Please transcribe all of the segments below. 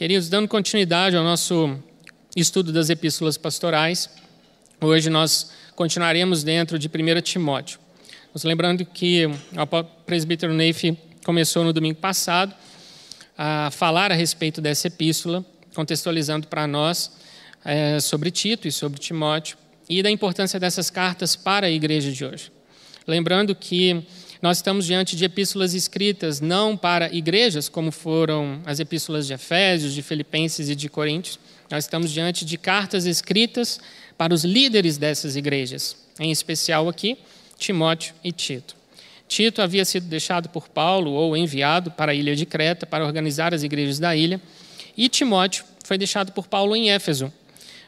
Queridos, dando continuidade ao nosso estudo das epístolas pastorais, hoje nós continuaremos dentro de 1 Timóteo. Nos lembrando que o presbítero Neif começou no domingo passado a falar a respeito dessa epístola, contextualizando para nós é, sobre Tito e sobre Timóteo e da importância dessas cartas para a igreja de hoje. Lembrando que nós estamos diante de epístolas escritas não para igrejas, como foram as epístolas de Efésios, de Filipenses e de Coríntios. Nós estamos diante de cartas escritas para os líderes dessas igrejas, em especial aqui, Timóteo e Tito. Tito havia sido deixado por Paulo ou enviado para a ilha de Creta para organizar as igrejas da ilha, e Timóteo foi deixado por Paulo em Éfeso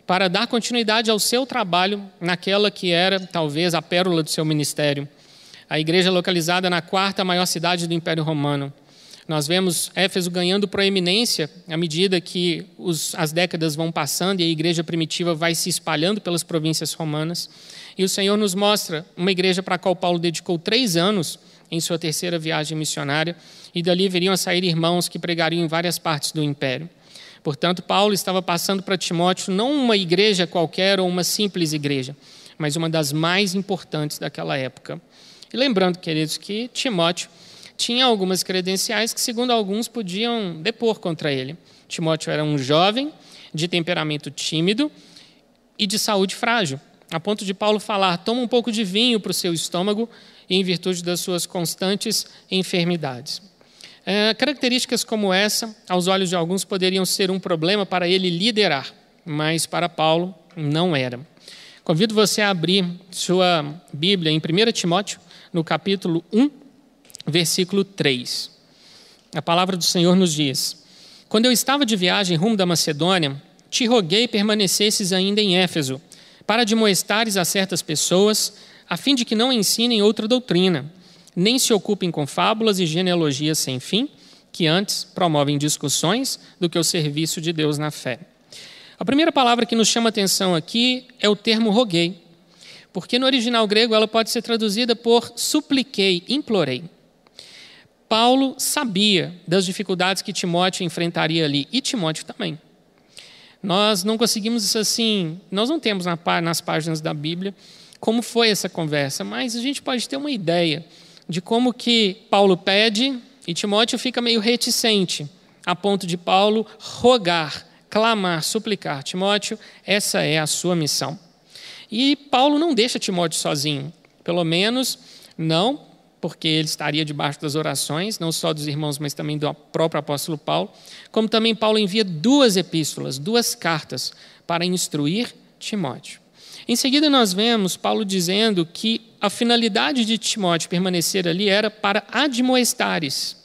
para dar continuidade ao seu trabalho naquela que era talvez a pérola do seu ministério, a igreja localizada na quarta maior cidade do Império Romano. Nós vemos Éfeso ganhando proeminência à medida que os, as décadas vão passando e a igreja primitiva vai se espalhando pelas províncias romanas. E o Senhor nos mostra uma igreja para a qual Paulo dedicou três anos em sua terceira viagem missionária, e dali viriam a sair irmãos que pregariam em várias partes do império. Portanto, Paulo estava passando para Timóteo não uma igreja qualquer ou uma simples igreja, mas uma das mais importantes daquela época. E lembrando, queridos, que Timóteo tinha algumas credenciais que, segundo alguns, podiam depor contra ele. Timóteo era um jovem, de temperamento tímido e de saúde frágil, a ponto de Paulo falar: toma um pouco de vinho para o seu estômago, em virtude das suas constantes enfermidades. É, características como essa, aos olhos de alguns, poderiam ser um problema para ele liderar, mas para Paulo não era. Convido você a abrir sua Bíblia em 1 Timóteo, no capítulo 1, versículo 3. A palavra do Senhor nos diz: Quando eu estava de viagem rumo da Macedônia, te roguei permanecesses ainda em Éfeso, para admoestares a certas pessoas, a fim de que não ensinem outra doutrina, nem se ocupem com fábulas e genealogias sem fim, que antes promovem discussões do que o serviço de Deus na fé. A primeira palavra que nos chama atenção aqui é o termo roguei porque no original grego ela pode ser traduzida por supliquei, implorei. Paulo sabia das dificuldades que Timóteo enfrentaria ali, e Timóteo também. Nós não conseguimos assim, nós não temos nas páginas da Bíblia como foi essa conversa, mas a gente pode ter uma ideia de como que Paulo pede e Timóteo fica meio reticente, a ponto de Paulo rogar, clamar, suplicar. Timóteo, essa é a sua missão. E Paulo não deixa Timóteo sozinho, pelo menos não porque ele estaria debaixo das orações, não só dos irmãos, mas também do próprio apóstolo Paulo, como também Paulo envia duas epístolas, duas cartas para instruir Timóteo. Em seguida, nós vemos Paulo dizendo que a finalidade de Timóteo permanecer ali era para admoestares,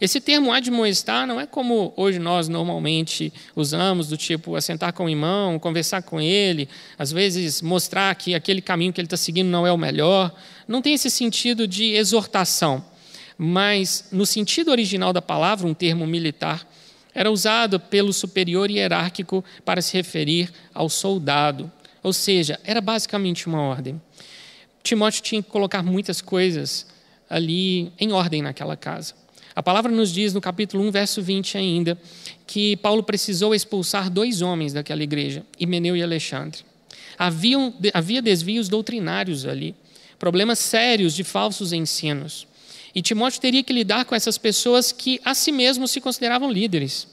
esse termo admoestar não é como hoje nós normalmente usamos, do tipo assentar com o irmão, conversar com ele, às vezes mostrar que aquele caminho que ele está seguindo não é o melhor. Não tem esse sentido de exortação, mas no sentido original da palavra, um termo militar, era usado pelo superior hierárquico para se referir ao soldado. Ou seja, era basicamente uma ordem. Timóteo tinha que colocar muitas coisas ali em ordem naquela casa. A palavra nos diz no capítulo 1, verso 20 ainda, que Paulo precisou expulsar dois homens daquela igreja, Himeneu e Alexandre. Haviam, havia desvios doutrinários ali, problemas sérios de falsos ensinos. E Timóteo teria que lidar com essas pessoas que a si mesmos se consideravam líderes.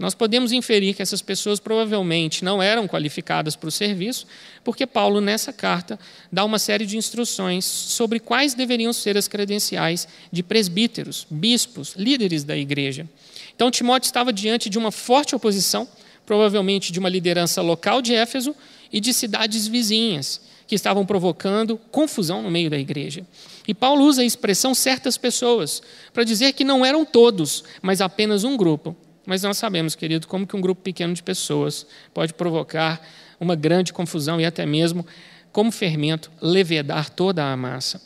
Nós podemos inferir que essas pessoas provavelmente não eram qualificadas para o serviço, porque Paulo, nessa carta, dá uma série de instruções sobre quais deveriam ser as credenciais de presbíteros, bispos, líderes da igreja. Então, Timóteo estava diante de uma forte oposição, provavelmente de uma liderança local de Éfeso e de cidades vizinhas, que estavam provocando confusão no meio da igreja. E Paulo usa a expressão certas pessoas para dizer que não eram todos, mas apenas um grupo mas nós sabemos, querido, como que um grupo pequeno de pessoas pode provocar uma grande confusão e até mesmo, como fermento, levedar toda a massa.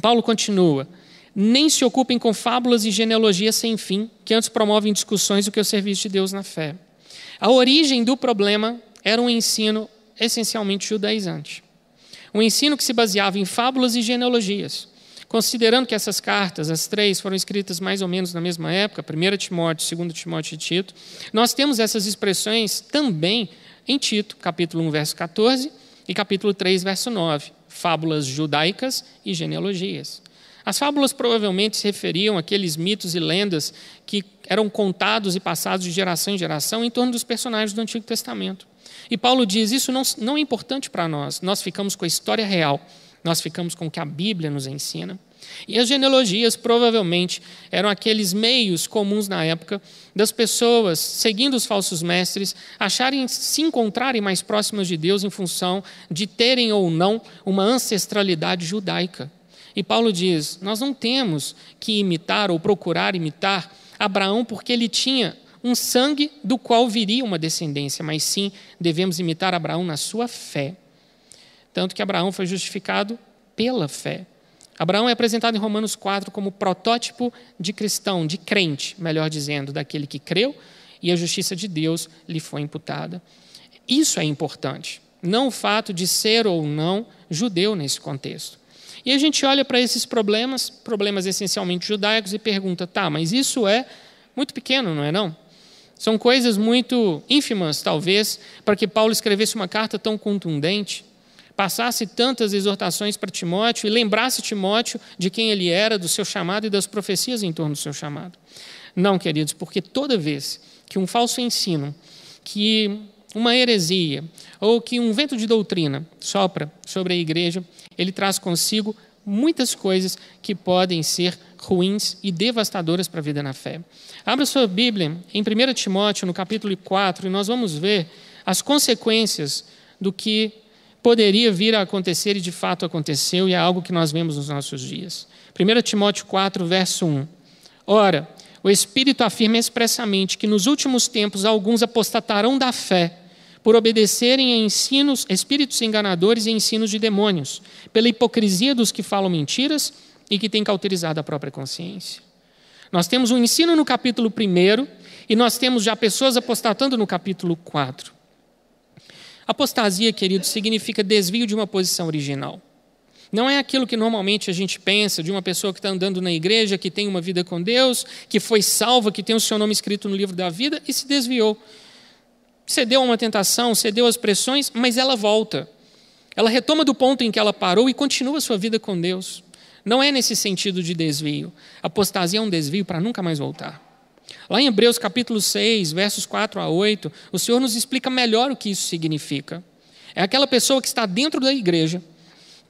Paulo continua: nem se ocupem com fábulas e genealogias sem fim, que antes promovem discussões do que o serviço de Deus na fé. A origem do problema era um ensino essencialmente judaizante. Um ensino que se baseava em fábulas e genealogias Considerando que essas cartas, as três, foram escritas mais ou menos na mesma época, 1 Timóteo, 2 Timóteo e Tito, nós temos essas expressões também em Tito, capítulo 1, verso 14, e capítulo 3, verso 9, fábulas judaicas e genealogias. As fábulas provavelmente se referiam àqueles mitos e lendas que eram contados e passados de geração em geração em torno dos personagens do Antigo Testamento. E Paulo diz: isso não, não é importante para nós, nós ficamos com a história real nós ficamos com o que a Bíblia nos ensina. E as genealogias provavelmente eram aqueles meios comuns na época das pessoas, seguindo os falsos mestres, acharem se encontrarem mais próximas de Deus em função de terem ou não uma ancestralidade judaica. E Paulo diz: nós não temos que imitar ou procurar imitar Abraão porque ele tinha um sangue do qual viria uma descendência, mas sim devemos imitar Abraão na sua fé. Tanto que Abraão foi justificado pela fé. Abraão é apresentado em Romanos 4 como protótipo de cristão, de crente, melhor dizendo, daquele que creu e a justiça de Deus lhe foi imputada. Isso é importante, não o fato de ser ou não judeu nesse contexto. E a gente olha para esses problemas, problemas essencialmente judaicos, e pergunta: tá, mas isso é muito pequeno, não é não? São coisas muito ínfimas, talvez, para que Paulo escrevesse uma carta tão contundente passasse tantas exortações para Timóteo e lembrasse Timóteo de quem ele era, do seu chamado e das profecias em torno do seu chamado. Não, queridos, porque toda vez que um falso ensino, que uma heresia ou que um vento de doutrina sopra sobre a igreja, ele traz consigo muitas coisas que podem ser ruins e devastadoras para a vida na fé. Abra sua Bíblia em 1 Timóteo, no capítulo 4, e nós vamos ver as consequências do que poderia vir a acontecer e de fato aconteceu, e é algo que nós vemos nos nossos dias. 1 Timóteo 4, verso 1. Ora, o Espírito afirma expressamente que nos últimos tempos alguns apostatarão da fé, por obedecerem a ensinos, espíritos enganadores e ensinos de demônios, pela hipocrisia dos que falam mentiras e que têm cauterizado a própria consciência. Nós temos um ensino no capítulo 1 e nós temos já pessoas apostatando no capítulo 4. Apostasia, querido, significa desvio de uma posição original. Não é aquilo que normalmente a gente pensa de uma pessoa que está andando na igreja, que tem uma vida com Deus, que foi salva, que tem o seu nome escrito no livro da vida e se desviou. Cedeu a uma tentação, cedeu às pressões, mas ela volta. Ela retoma do ponto em que ela parou e continua a sua vida com Deus. Não é nesse sentido de desvio. Apostasia é um desvio para nunca mais voltar. Lá em Hebreus capítulo 6, versos 4 a 8, o Senhor nos explica melhor o que isso significa. É aquela pessoa que está dentro da igreja,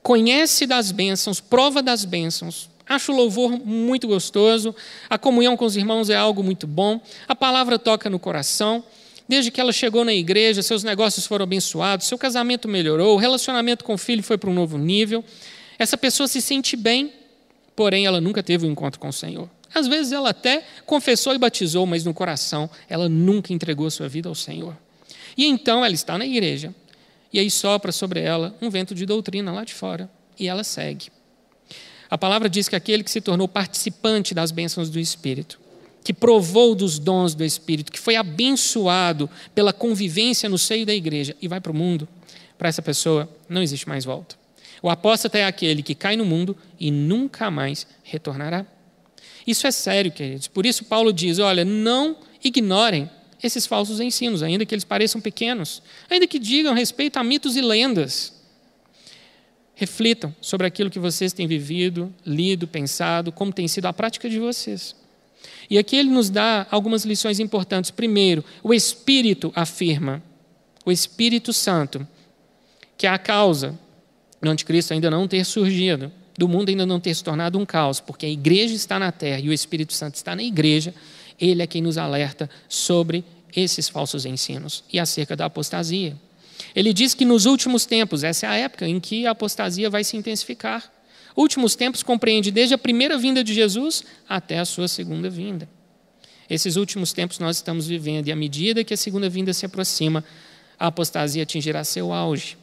conhece das bênçãos, prova das bênçãos, acha o louvor muito gostoso, a comunhão com os irmãos é algo muito bom, a palavra toca no coração. Desde que ela chegou na igreja, seus negócios foram abençoados, seu casamento melhorou, o relacionamento com o filho foi para um novo nível. Essa pessoa se sente bem, porém ela nunca teve um encontro com o Senhor. Às vezes ela até confessou e batizou, mas no coração ela nunca entregou sua vida ao Senhor. E então ela está na igreja, e aí sopra sobre ela um vento de doutrina lá de fora, e ela segue. A palavra diz que aquele que se tornou participante das bênçãos do Espírito, que provou dos dons do Espírito, que foi abençoado pela convivência no seio da igreja e vai para o mundo, para essa pessoa não existe mais volta. O apóstata é aquele que cai no mundo e nunca mais retornará. Isso é sério, queridos. Por isso, Paulo diz: olha, não ignorem esses falsos ensinos, ainda que eles pareçam pequenos, ainda que digam respeito a mitos e lendas. Reflitam sobre aquilo que vocês têm vivido, lido, pensado, como tem sido a prática de vocês. E aqui ele nos dá algumas lições importantes. Primeiro, o Espírito afirma, o Espírito Santo, que é a causa do anticristo ainda não ter surgido do mundo ainda não ter se tornado um caos, porque a igreja está na terra e o Espírito Santo está na igreja, ele é quem nos alerta sobre esses falsos ensinos e acerca da apostasia. Ele diz que nos últimos tempos, essa é a época em que a apostasia vai se intensificar. Últimos tempos compreende desde a primeira vinda de Jesus até a sua segunda vinda. Esses últimos tempos nós estamos vivendo, e à medida que a segunda vinda se aproxima, a apostasia atingirá seu auge.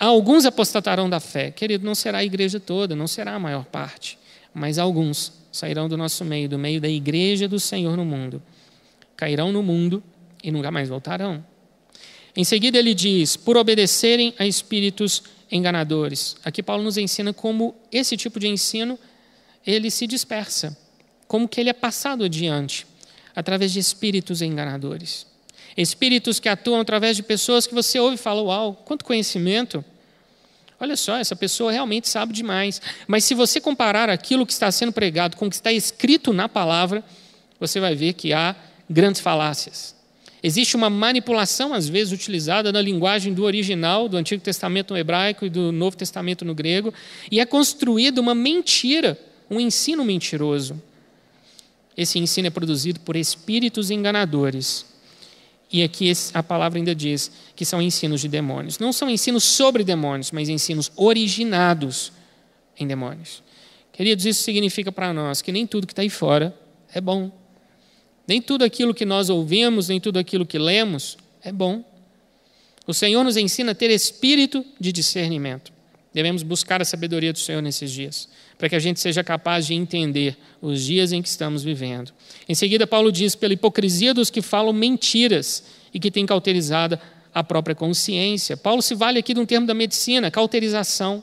Alguns apostatarão da fé. Querido, não será a igreja toda, não será a maior parte, mas alguns sairão do nosso meio, do meio da igreja do Senhor no mundo. Cairão no mundo e nunca mais voltarão. Em seguida, ele diz: por obedecerem a espíritos enganadores. Aqui, Paulo nos ensina como esse tipo de ensino ele se dispersa, como que ele é passado adiante através de espíritos enganadores. Espíritos que atuam através de pessoas que você ouve e fala: Uau, quanto conhecimento! Olha só, essa pessoa realmente sabe demais. Mas se você comparar aquilo que está sendo pregado com o que está escrito na palavra, você vai ver que há grandes falácias. Existe uma manipulação, às vezes, utilizada na linguagem do original, do Antigo Testamento no hebraico e do Novo Testamento no grego, e é construída uma mentira, um ensino mentiroso. Esse ensino é produzido por espíritos enganadores. E aqui a palavra ainda diz que são ensinos de demônios. Não são ensinos sobre demônios, mas ensinos originados em demônios. Queridos, isso significa para nós que nem tudo que está aí fora é bom. Nem tudo aquilo que nós ouvimos, nem tudo aquilo que lemos é bom. O Senhor nos ensina a ter espírito de discernimento. Devemos buscar a sabedoria do Senhor nesses dias, para que a gente seja capaz de entender os dias em que estamos vivendo. Em seguida, Paulo diz: pela hipocrisia dos que falam mentiras e que têm cauterizada a própria consciência. Paulo se vale aqui de um termo da medicina, cauterização.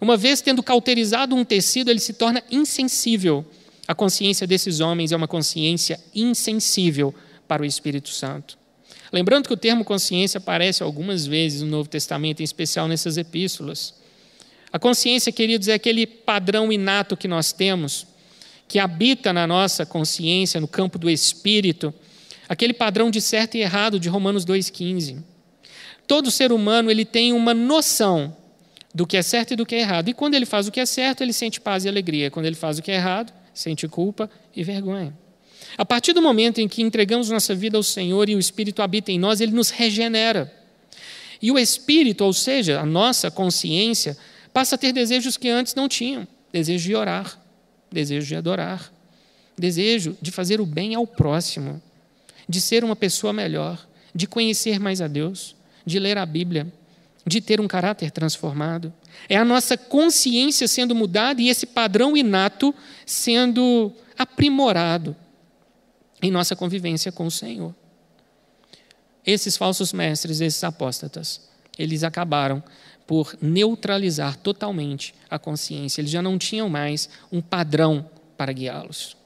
Uma vez tendo cauterizado um tecido, ele se torna insensível. A consciência desses homens é uma consciência insensível para o Espírito Santo. Lembrando que o termo consciência aparece algumas vezes no Novo Testamento, em especial nessas epístolas. A consciência, queridos, é aquele padrão inato que nós temos, que habita na nossa consciência, no campo do espírito, aquele padrão de certo e errado de Romanos 2,15. Todo ser humano ele tem uma noção do que é certo e do que é errado. E quando ele faz o que é certo, ele sente paz e alegria. Quando ele faz o que é errado, sente culpa e vergonha. A partir do momento em que entregamos nossa vida ao Senhor e o Espírito habita em nós, ele nos regenera. E o Espírito, ou seja, a nossa consciência, passa a ter desejos que antes não tinham: desejo de orar, desejo de adorar, desejo de fazer o bem ao próximo, de ser uma pessoa melhor, de conhecer mais a Deus, de ler a Bíblia, de ter um caráter transformado. É a nossa consciência sendo mudada e esse padrão inato sendo aprimorado em nossa convivência com o Senhor. Esses falsos mestres, esses apóstatas, eles acabaram por neutralizar totalmente a consciência. Eles já não tinham mais um padrão para guiá-los.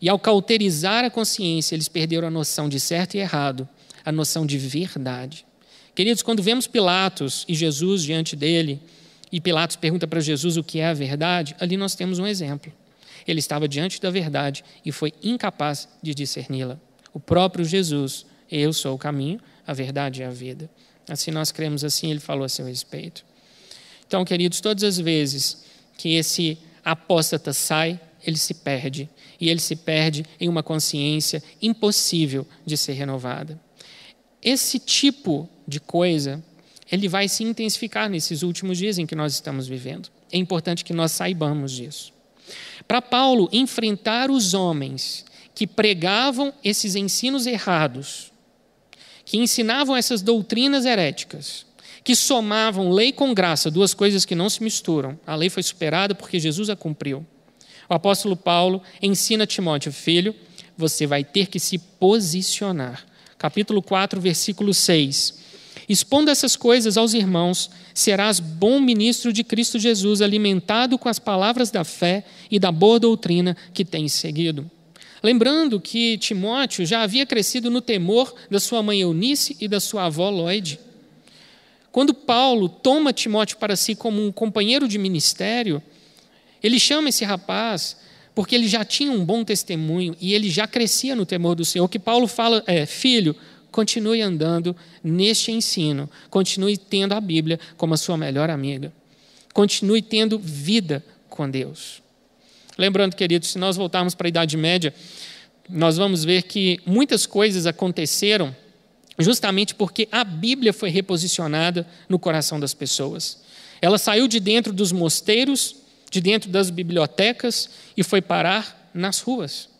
E ao cauterizar a consciência, eles perderam a noção de certo e errado, a noção de verdade. Queridos, quando vemos Pilatos e Jesus diante dele, e Pilatos pergunta para Jesus o que é a verdade, ali nós temos um exemplo. Ele estava diante da verdade e foi incapaz de discerni-la. O próprio Jesus, eu sou o caminho, a verdade e a vida. Assim nós cremos assim, ele falou a seu respeito. Então, queridos, todas as vezes que esse apóstata sai, ele se perde. E ele se perde em uma consciência impossível de ser renovada. Esse tipo de coisa, ele vai se intensificar nesses últimos dias em que nós estamos vivendo. É importante que nós saibamos disso. Para Paulo enfrentar os homens que pregavam esses ensinos errados, que ensinavam essas doutrinas heréticas, que somavam lei com graça, duas coisas que não se misturam. A lei foi superada porque Jesus a cumpriu. O apóstolo Paulo ensina Timóteo, filho, você vai ter que se posicionar. Capítulo 4, versículo 6. Expondo essas coisas aos irmãos, serás bom ministro de Cristo Jesus, alimentado com as palavras da fé e da boa doutrina que tens seguido. Lembrando que Timóteo já havia crescido no temor da sua mãe Eunice e da sua avó Lloyd. Quando Paulo toma Timóteo para si como um companheiro de ministério, ele chama esse rapaz porque ele já tinha um bom testemunho e ele já crescia no temor do Senhor. Que Paulo fala é: filho, continue andando neste ensino, continue tendo a Bíblia como a sua melhor amiga, continue tendo vida com Deus. Lembrando, queridos, se nós voltarmos para a Idade Média, nós vamos ver que muitas coisas aconteceram justamente porque a Bíblia foi reposicionada no coração das pessoas. Ela saiu de dentro dos mosteiros, de dentro das bibliotecas e foi parar nas ruas.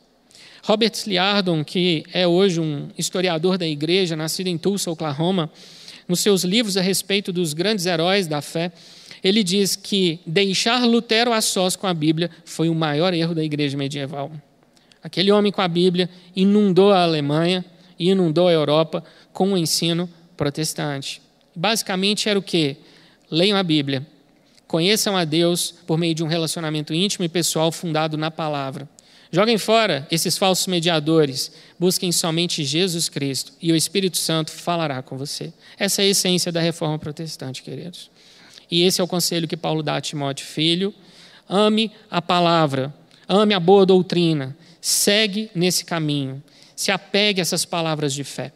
Robert Sliardon, que é hoje um historiador da igreja, nascido em Tulsa, Oklahoma, nos seus livros a respeito dos grandes heróis da fé, ele diz que deixar Lutero a sós com a Bíblia foi o maior erro da igreja medieval. Aquele homem com a Bíblia inundou a Alemanha e inundou a Europa com o ensino protestante. Basicamente era o que? Leiam a Bíblia, Conheçam a Deus por meio de um relacionamento íntimo e pessoal fundado na palavra. Joguem fora esses falsos mediadores. Busquem somente Jesus Cristo e o Espírito Santo falará com você. Essa é a essência da reforma protestante, queridos. E esse é o conselho que Paulo dá a Timóteo, filho. Ame a palavra, ame a boa doutrina, segue nesse caminho, se apegue a essas palavras de fé.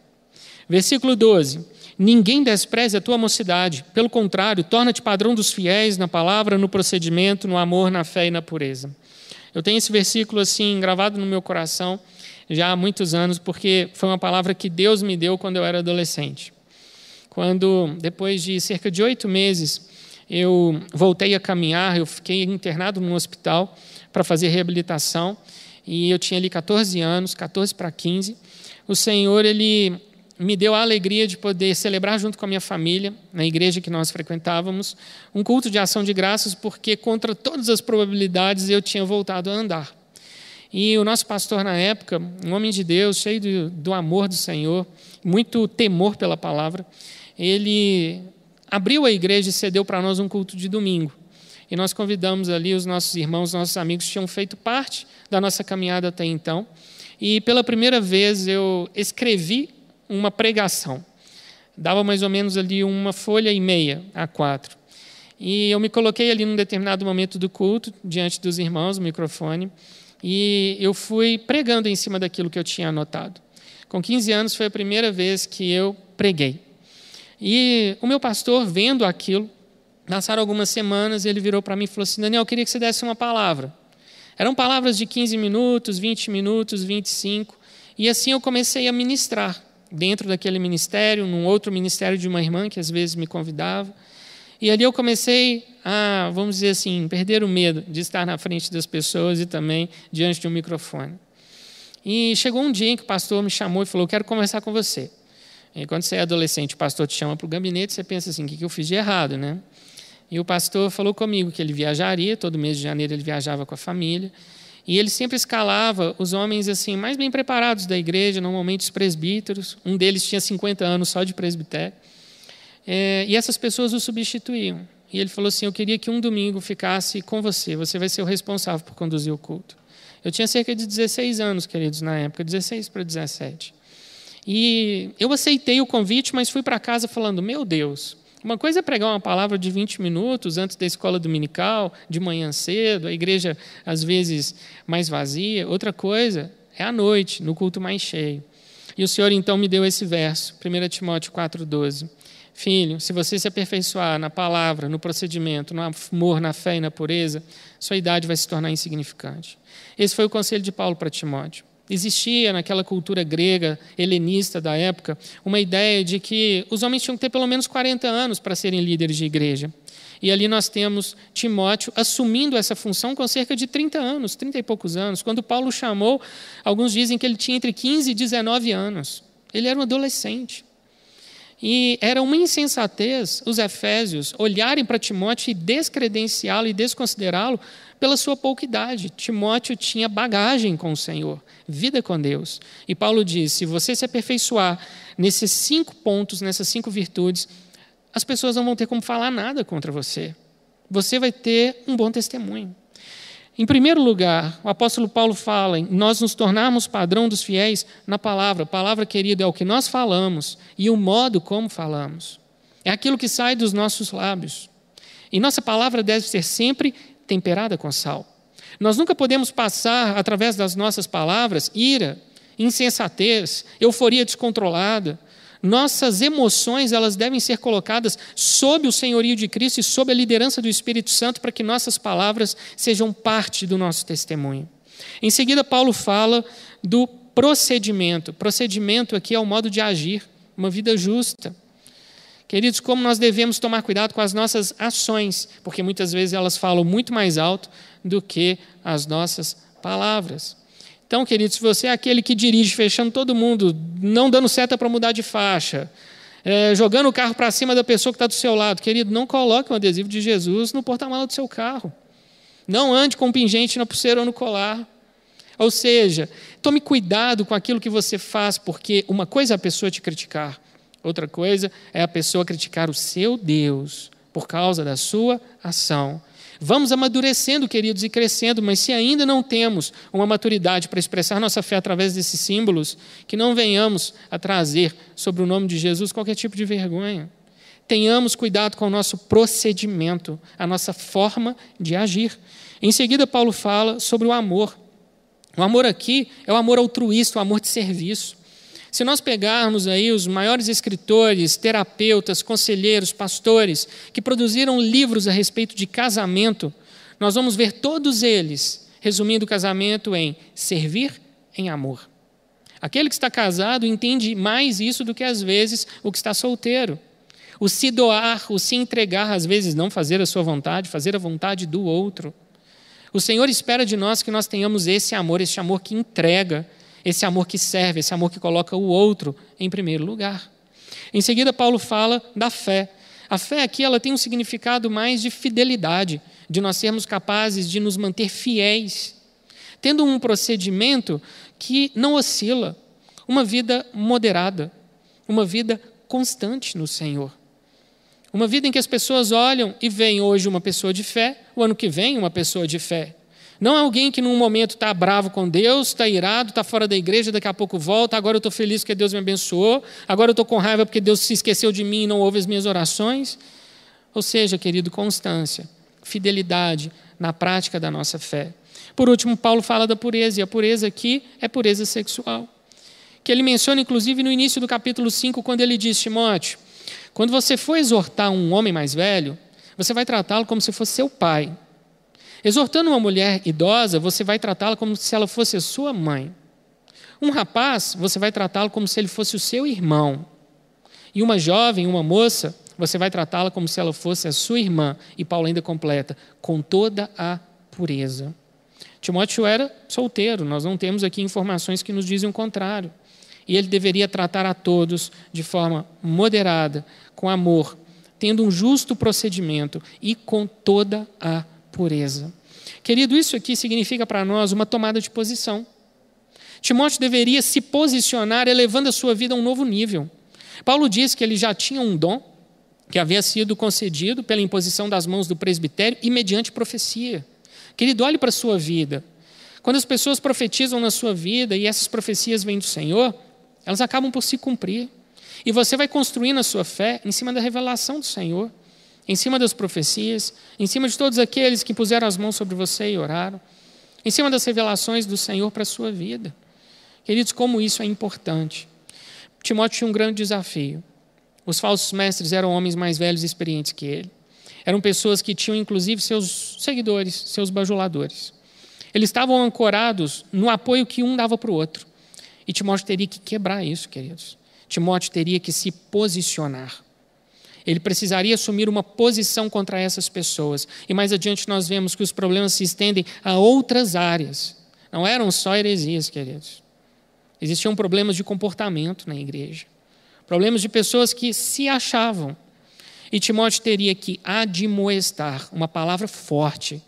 Versículo 12: Ninguém despreze a tua mocidade, pelo contrário, torna-te padrão dos fiéis na palavra, no procedimento, no amor, na fé e na pureza. Eu tenho esse versículo assim gravado no meu coração já há muitos anos, porque foi uma palavra que Deus me deu quando eu era adolescente. Quando, depois de cerca de oito meses, eu voltei a caminhar, eu fiquei internado num hospital para fazer reabilitação, e eu tinha ali 14 anos, 14 para 15. O Senhor, Ele me deu a alegria de poder celebrar junto com a minha família, na igreja que nós frequentávamos, um culto de ação de graças, porque contra todas as probabilidades eu tinha voltado a andar. E o nosso pastor na época, um homem de Deus, cheio do, do amor do Senhor, muito temor pela palavra, ele abriu a igreja e cedeu para nós um culto de domingo. E nós convidamos ali os nossos irmãos, nossos amigos que tinham feito parte da nossa caminhada até então. E pela primeira vez eu escrevi uma pregação. Dava mais ou menos ali uma folha e meia a quatro. E eu me coloquei ali num determinado momento do culto, diante dos irmãos, o microfone, e eu fui pregando em cima daquilo que eu tinha anotado. Com 15 anos foi a primeira vez que eu preguei. E o meu pastor, vendo aquilo, passaram algumas semanas, ele virou para mim e falou assim: Daniel, eu queria que você desse uma palavra. Eram palavras de 15 minutos, 20 minutos, 25. E assim eu comecei a ministrar dentro daquele ministério, num outro ministério de uma irmã que às vezes me convidava. E ali eu comecei a, vamos dizer assim, perder o medo de estar na frente das pessoas e também diante de um microfone. E chegou um dia em que o pastor me chamou e falou: Quero conversar com você. E quando você é adolescente, o pastor te chama para o gabinete, você pensa assim: O que eu fiz de errado, né? E o pastor falou comigo que ele viajaria, todo mês de janeiro ele viajava com a família. E ele sempre escalava os homens assim mais bem preparados da igreja, normalmente os presbíteros. Um deles tinha 50 anos só de presbitério. É, e essas pessoas o substituíam. E ele falou assim: Eu queria que um domingo ficasse com você, você vai ser o responsável por conduzir o culto. Eu tinha cerca de 16 anos, queridos, na época, 16 para 17. E eu aceitei o convite, mas fui para casa falando: Meu Deus, uma coisa é pregar uma palavra de 20 minutos antes da escola dominical, de manhã cedo, a igreja às vezes mais vazia. Outra coisa é à noite, no culto mais cheio. E o Senhor então me deu esse verso, 1 Timóteo 4,12. Filho, se você se aperfeiçoar na palavra, no procedimento, no amor, na fé e na pureza, sua idade vai se tornar insignificante. Esse foi o conselho de Paulo para Timóteo. Existia naquela cultura grega, helenista da época, uma ideia de que os homens tinham que ter pelo menos 40 anos para serem líderes de igreja. E ali nós temos Timóteo assumindo essa função com cerca de 30 anos, 30 e poucos anos. Quando Paulo chamou, alguns dizem que ele tinha entre 15 e 19 anos. Ele era um adolescente. E era uma insensatez os efésios olharem para Timóteo e descredenciá-lo e desconsiderá-lo pela sua pouca idade. Timóteo tinha bagagem com o Senhor, vida com Deus. E Paulo diz: se você se aperfeiçoar nesses cinco pontos, nessas cinco virtudes, as pessoas não vão ter como falar nada contra você. Você vai ter um bom testemunho. Em primeiro lugar, o apóstolo Paulo fala em nós nos tornarmos padrão dos fiéis na palavra. A palavra, querido, é o que nós falamos e o modo como falamos. É aquilo que sai dos nossos lábios. E nossa palavra deve ser sempre temperada com sal. Nós nunca podemos passar, através das nossas palavras, ira, insensatez, euforia descontrolada. Nossas emoções elas devem ser colocadas sob o senhorio de Cristo e sob a liderança do Espírito Santo para que nossas palavras sejam parte do nosso testemunho. Em seguida, Paulo fala do procedimento. Procedimento aqui é o modo de agir, uma vida justa. Queridos, como nós devemos tomar cuidado com as nossas ações, porque muitas vezes elas falam muito mais alto do que as nossas palavras. Então, queridos, se você é aquele que dirige fechando todo mundo, não dando seta para mudar de faixa, é, jogando o carro para cima da pessoa que está do seu lado, querido, não coloque um adesivo de Jesus no porta-mala do seu carro. Não ande com um pingente na pulseira ou no colar. Ou seja, tome cuidado com aquilo que você faz, porque uma coisa é a pessoa te criticar, Outra coisa é a pessoa criticar o seu Deus por causa da sua ação. Vamos amadurecendo, queridos, e crescendo, mas se ainda não temos uma maturidade para expressar nossa fé através desses símbolos, que não venhamos a trazer sobre o nome de Jesus qualquer tipo de vergonha. Tenhamos cuidado com o nosso procedimento, a nossa forma de agir. Em seguida, Paulo fala sobre o amor. O amor aqui é o amor altruísta, o amor de serviço. Se nós pegarmos aí os maiores escritores, terapeutas, conselheiros, pastores que produziram livros a respeito de casamento, nós vamos ver todos eles resumindo o casamento em servir em amor. Aquele que está casado entende mais isso do que às vezes o que está solteiro. O se doar, o se entregar, às vezes não fazer a sua vontade, fazer a vontade do outro. O Senhor espera de nós que nós tenhamos esse amor, esse amor que entrega, esse amor que serve, esse amor que coloca o outro em primeiro lugar. Em seguida, Paulo fala da fé. A fé aqui ela tem um significado mais de fidelidade, de nós sermos capazes de nos manter fiéis, tendo um procedimento que não oscila, uma vida moderada, uma vida constante no Senhor. Uma vida em que as pessoas olham e veem hoje uma pessoa de fé, o ano que vem uma pessoa de fé. Não é alguém que num momento está bravo com Deus, está irado, está fora da igreja, daqui a pouco volta, agora eu estou feliz porque Deus me abençoou, agora eu estou com raiva porque Deus se esqueceu de mim e não ouve as minhas orações. Ou seja, querido, constância, fidelidade na prática da nossa fé. Por último, Paulo fala da pureza, e a pureza aqui é pureza sexual. Que ele menciona, inclusive, no início do capítulo 5, quando ele diz, Timóteo, quando você for exortar um homem mais velho, você vai tratá-lo como se fosse seu pai Exortando uma mulher idosa, você vai tratá-la como se ela fosse a sua mãe. Um rapaz, você vai tratá-lo como se ele fosse o seu irmão. E uma jovem, uma moça, você vai tratá-la como se ela fosse a sua irmã. E Paulo ainda completa, com toda a pureza. Timóteo era solteiro, nós não temos aqui informações que nos dizem o contrário. E ele deveria tratar a todos de forma moderada, com amor, tendo um justo procedimento e com toda a pureza pureza. Querido, isso aqui significa para nós uma tomada de posição. Timóteo deveria se posicionar elevando a sua vida a um novo nível. Paulo diz que ele já tinha um dom que havia sido concedido pela imposição das mãos do presbitério e mediante profecia. Querido, olhe para a sua vida. Quando as pessoas profetizam na sua vida e essas profecias vêm do Senhor, elas acabam por se cumprir. E você vai construindo a sua fé em cima da revelação do Senhor em cima das profecias, em cima de todos aqueles que puseram as mãos sobre você e oraram, em cima das revelações do Senhor para a sua vida. Queridos, como isso é importante. Timóteo tinha um grande desafio. Os falsos mestres eram homens mais velhos e experientes que ele. Eram pessoas que tinham, inclusive, seus seguidores, seus bajuladores. Eles estavam ancorados no apoio que um dava para o outro. E Timóteo teria que quebrar isso, queridos. Timóteo teria que se posicionar. Ele precisaria assumir uma posição contra essas pessoas. E mais adiante nós vemos que os problemas se estendem a outras áreas. Não eram só heresias, queridos. Existiam problemas de comportamento na igreja. Problemas de pessoas que se achavam. E Timóteo teria que admoestar, uma palavra forte,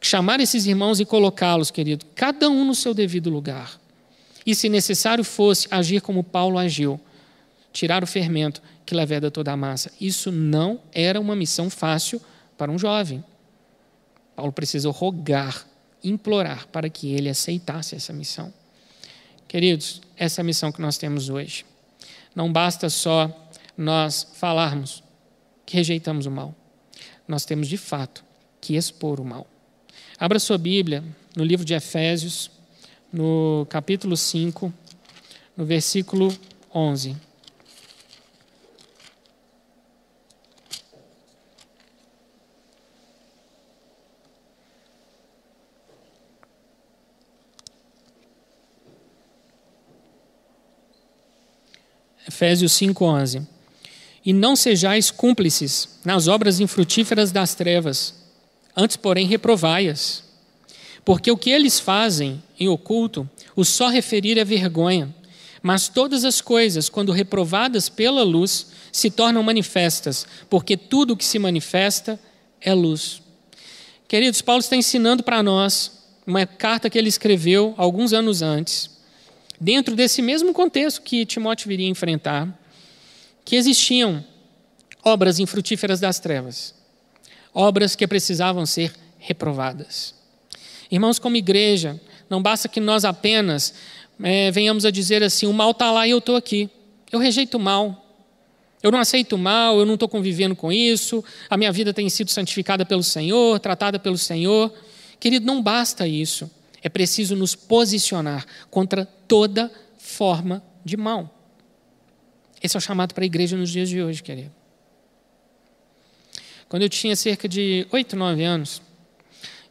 chamar esses irmãos e colocá-los, querido, cada um no seu devido lugar. E, se necessário fosse, agir como Paulo agiu, tirar o fermento que leveda toda a massa. Isso não era uma missão fácil para um jovem. Paulo precisou rogar, implorar para que ele aceitasse essa missão. Queridos, essa é a missão que nós temos hoje. Não basta só nós falarmos que rejeitamos o mal. Nós temos de fato que expor o mal. Abra sua Bíblia no livro de Efésios, no capítulo 5, no versículo 11. Efésios 5:11. E não sejais cúmplices nas obras infrutíferas das trevas, antes, porém, reprovai-as. Porque o que eles fazem em oculto, o só referir é vergonha. Mas todas as coisas, quando reprovadas pela luz, se tornam manifestas, porque tudo o que se manifesta é luz. Queridos, Paulo está ensinando para nós uma carta que ele escreveu alguns anos antes, dentro desse mesmo contexto que Timóteo viria enfrentar, que existiam obras infrutíferas das trevas, obras que precisavam ser reprovadas. Irmãos, como igreja, não basta que nós apenas é, venhamos a dizer assim: o mal está lá e eu estou aqui. Eu rejeito o mal. Eu não aceito o mal, eu não estou convivendo com isso, a minha vida tem sido santificada pelo Senhor, tratada pelo Senhor. Querido, não basta isso. É preciso nos posicionar contra toda forma de mal. Esse é o chamado para a igreja nos dias de hoje, querido. Quando eu tinha cerca de oito, nove anos,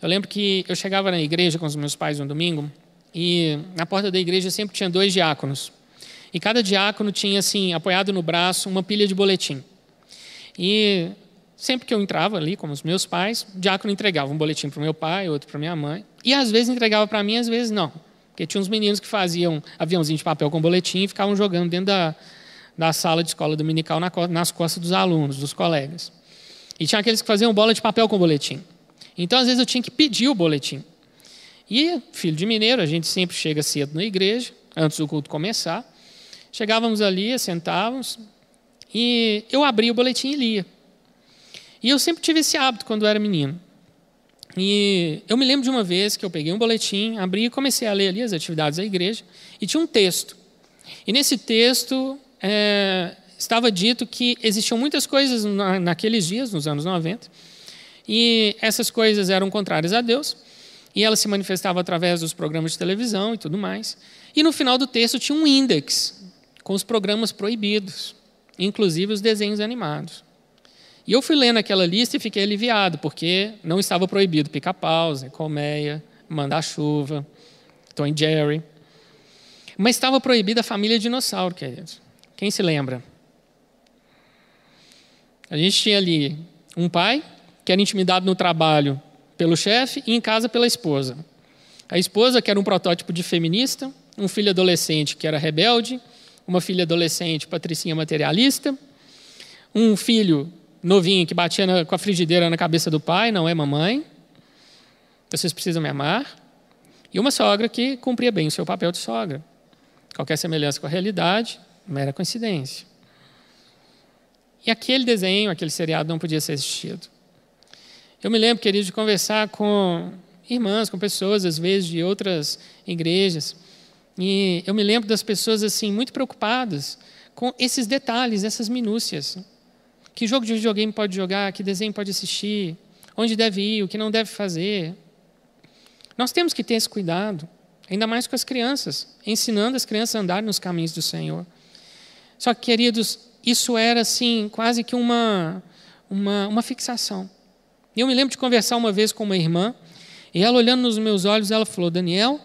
eu lembro que eu chegava na igreja com os meus pais no domingo e na porta da igreja sempre tinha dois diáconos. E cada diácono tinha, assim, apoiado no braço, uma pilha de boletim. E sempre que eu entrava ali com os meus pais, o diácono entregava um boletim para o meu pai, outro para minha mãe. E às vezes entregava para mim, às vezes não. Porque tinha uns meninos que faziam aviãozinho de papel com boletim e ficavam jogando dentro da, da sala de escola dominical nas costas dos alunos, dos colegas. E tinha aqueles que faziam bola de papel com boletim. Então, às vezes, eu tinha que pedir o boletim. E, filho de mineiro, a gente sempre chega cedo na igreja, antes do culto começar. Chegávamos ali, sentávamos, e eu abria o boletim e lia. E eu sempre tive esse hábito quando eu era menino. E eu me lembro de uma vez que eu peguei um boletim, abri e comecei a ler ali as atividades da igreja, e tinha um texto. E nesse texto é, estava dito que existiam muitas coisas na, naqueles dias, nos anos 90, e essas coisas eram contrárias a Deus, e elas se manifestavam através dos programas de televisão e tudo mais. E no final do texto tinha um índex com os programas proibidos, inclusive os desenhos animados. E eu fui lendo aquela lista e fiquei aliviado, porque não estava proibido pica-pau, colmeia, mandar-chuva, Tom Jerry. Mas estava proibida a família dinossauro, queridos. Quem se lembra? A gente tinha ali um pai que era intimidado no trabalho pelo chefe e em casa pela esposa. A esposa, que era um protótipo de feminista, um filho adolescente que era rebelde, uma filha adolescente, patricinha materialista, um filho novinho que batia na, com a frigideira na cabeça do pai, não é mamãe, vocês precisam me amar, e uma sogra que cumpria bem o seu papel de sogra. Qualquer semelhança com a realidade, mera coincidência. E aquele desenho, aquele seriado não podia ser assistido. Eu me lembro, querido, de conversar com irmãs, com pessoas, às vezes, de outras igrejas, e eu me lembro das pessoas assim muito preocupadas com esses detalhes, essas minúcias. Que jogo de videogame pode jogar, que desenho pode assistir, onde deve ir, o que não deve fazer. Nós temos que ter esse cuidado, ainda mais com as crianças, ensinando as crianças a andar nos caminhos do Senhor. Só que, queridos, isso era assim, quase que uma, uma, uma fixação. Eu me lembro de conversar uma vez com uma irmã, e ela olhando nos meus olhos, ela falou: Daniel,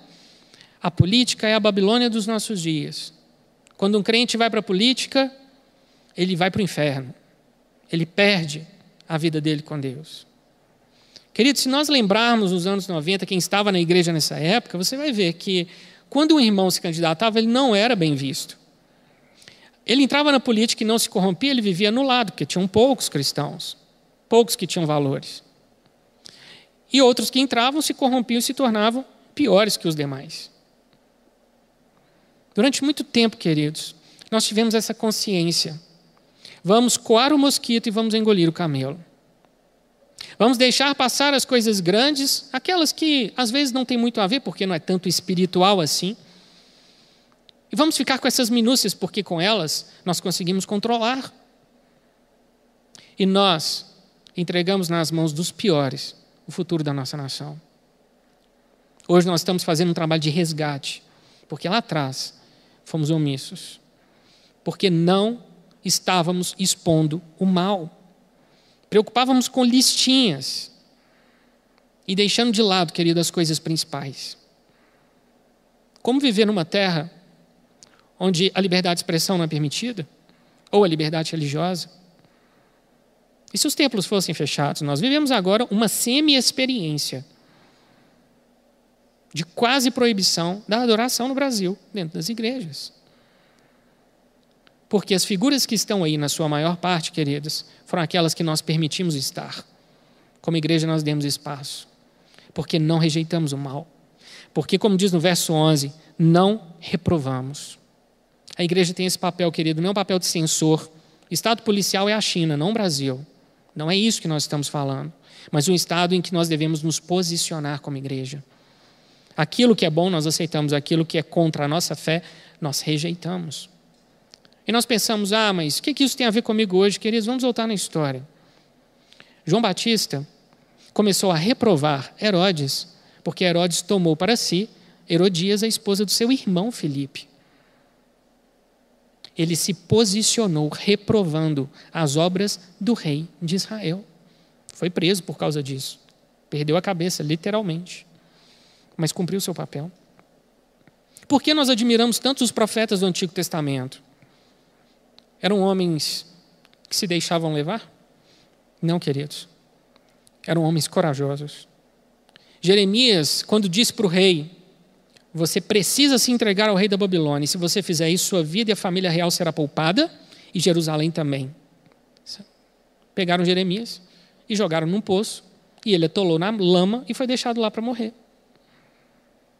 a política é a Babilônia dos nossos dias. Quando um crente vai para a política, ele vai para o inferno. Ele perde a vida dele com Deus. Querido, se nós lembrarmos nos anos 90 quem estava na igreja nessa época, você vai ver que quando um irmão se candidatava, ele não era bem visto. Ele entrava na política e não se corrompia, ele vivia no lado, porque tinham poucos cristãos, poucos que tinham valores. E outros que entravam se corrompiam e se tornavam piores que os demais. Durante muito tempo, queridos, nós tivemos essa consciência. Vamos coar o mosquito e vamos engolir o camelo. Vamos deixar passar as coisas grandes, aquelas que às vezes não tem muito a ver, porque não é tanto espiritual assim. E vamos ficar com essas minúcias, porque com elas nós conseguimos controlar. E nós entregamos nas mãos dos piores o futuro da nossa nação. Hoje nós estamos fazendo um trabalho de resgate, porque lá atrás fomos omissos, porque não estávamos expondo o mal. Preocupávamos com listinhas e deixando de lado, querido, as coisas principais. Como viver numa terra onde a liberdade de expressão não é permitida? Ou a liberdade religiosa? E se os templos fossem fechados? Nós vivemos agora uma semi-experiência de quase proibição da adoração no Brasil, dentro das igrejas. Porque as figuras que estão aí, na sua maior parte, queridas, foram aquelas que nós permitimos estar. Como igreja, nós demos espaço. Porque não rejeitamos o mal. Porque, como diz no verso 11, não reprovamos. A igreja tem esse papel, querido, não é um papel de censor, Estado policial é a China, não o Brasil. Não é isso que nós estamos falando. Mas um Estado em que nós devemos nos posicionar como igreja. Aquilo que é bom nós aceitamos, aquilo que é contra a nossa fé nós rejeitamos. E nós pensamos, ah, mas o que isso tem a ver comigo hoje, queridos? Vamos voltar na história. João Batista começou a reprovar Herodes, porque Herodes tomou para si Herodias, a esposa do seu irmão Filipe. Ele se posicionou reprovando as obras do rei de Israel. Foi preso por causa disso. Perdeu a cabeça, literalmente. Mas cumpriu seu papel. Por que nós admiramos tanto os profetas do Antigo Testamento? Eram homens que se deixavam levar? Não, queridos. Eram homens corajosos. Jeremias, quando disse para o rei: Você precisa se entregar ao rei da Babilônia, e se você fizer isso, sua vida e a família real será poupada, e Jerusalém também. Pegaram Jeremias e jogaram num poço, e ele atolou na lama e foi deixado lá para morrer.